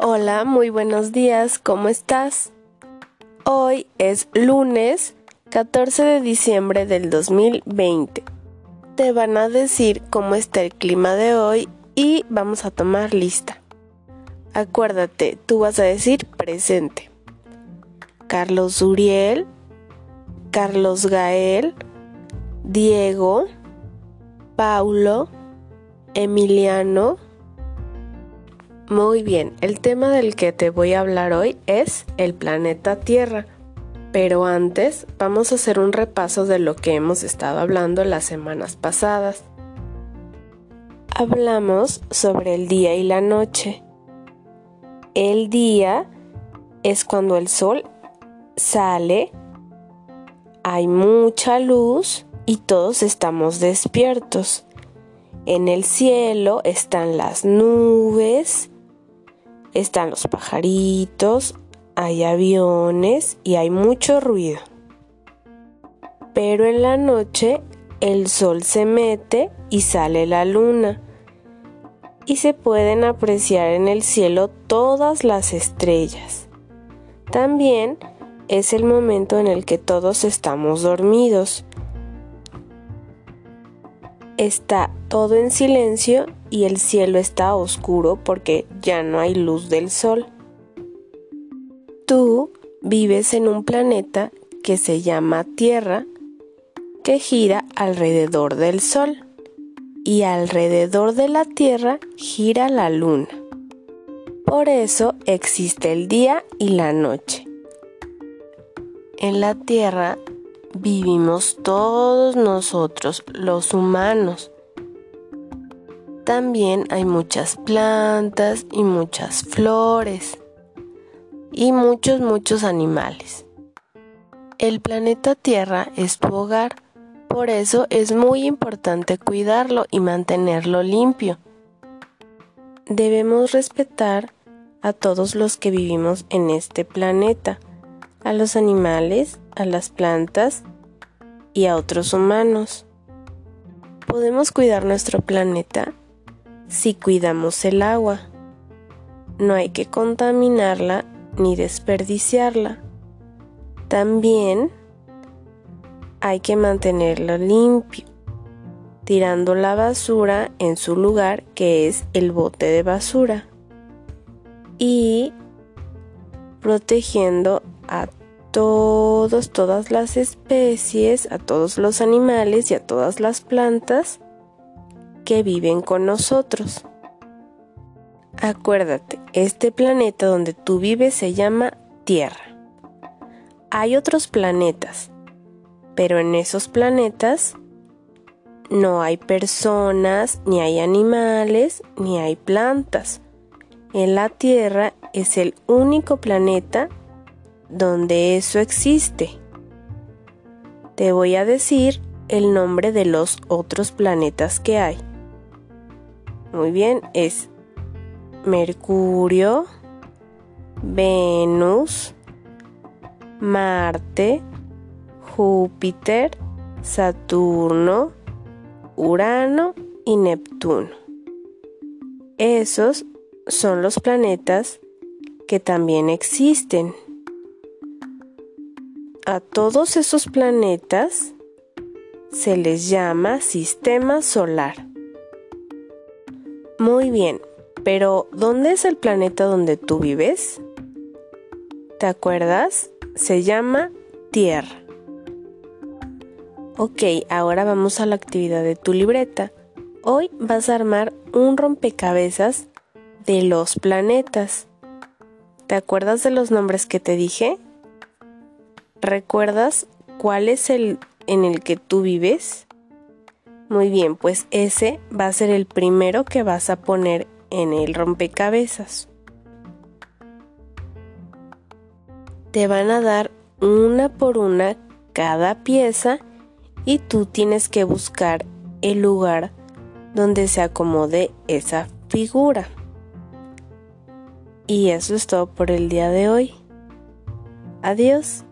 Hola, muy buenos días, ¿cómo estás? Hoy es lunes 14 de diciembre del 2020. Te van a decir cómo está el clima de hoy y vamos a tomar lista. Acuérdate, tú vas a decir presente. Carlos Uriel, Carlos Gael, Diego, Paulo, Emiliano. Muy bien, el tema del que te voy a hablar hoy es el planeta Tierra. Pero antes vamos a hacer un repaso de lo que hemos estado hablando las semanas pasadas. Hablamos sobre el día y la noche. El día es cuando el sol sale, hay mucha luz y todos estamos despiertos. En el cielo están las nubes, están los pajaritos, hay aviones y hay mucho ruido. Pero en la noche el sol se mete y sale la luna y se pueden apreciar en el cielo todas las estrellas. También es el momento en el que todos estamos dormidos está todo en silencio y el cielo está oscuro porque ya no hay luz del sol. Tú vives en un planeta que se llama Tierra, que gira alrededor del Sol, y alrededor de la Tierra gira la Luna. Por eso existe el día y la noche. En la Tierra vivimos todos nosotros, los humanos. También hay muchas plantas y muchas flores y muchos, muchos animales. El planeta Tierra es tu hogar, por eso es muy importante cuidarlo y mantenerlo limpio. Debemos respetar a todos los que vivimos en este planeta, a los animales, a las plantas y a otros humanos. Podemos cuidar nuestro planeta si cuidamos el agua. No hay que contaminarla ni desperdiciarla. También hay que mantenerla limpio, tirando la basura en su lugar que es el bote de basura y protegiendo a todos, todas las especies, a todos los animales y a todas las plantas que viven con nosotros. Acuérdate, este planeta donde tú vives se llama Tierra. Hay otros planetas, pero en esos planetas no hay personas, ni hay animales, ni hay plantas. En la Tierra es el único planeta donde eso existe. Te voy a decir el nombre de los otros planetas que hay. Muy bien, es Mercurio, Venus, Marte, Júpiter, Saturno, Urano y Neptuno. Esos son los planetas que también existen a todos esos planetas se les llama sistema solar. Muy bien, pero ¿dónde es el planeta donde tú vives? ¿Te acuerdas? Se llama Tierra. Ok, ahora vamos a la actividad de tu libreta. Hoy vas a armar un rompecabezas de los planetas. ¿Te acuerdas de los nombres que te dije? ¿Recuerdas cuál es el en el que tú vives? Muy bien, pues ese va a ser el primero que vas a poner en el rompecabezas. Te van a dar una por una cada pieza y tú tienes que buscar el lugar donde se acomode esa figura. Y eso es todo por el día de hoy. Adiós.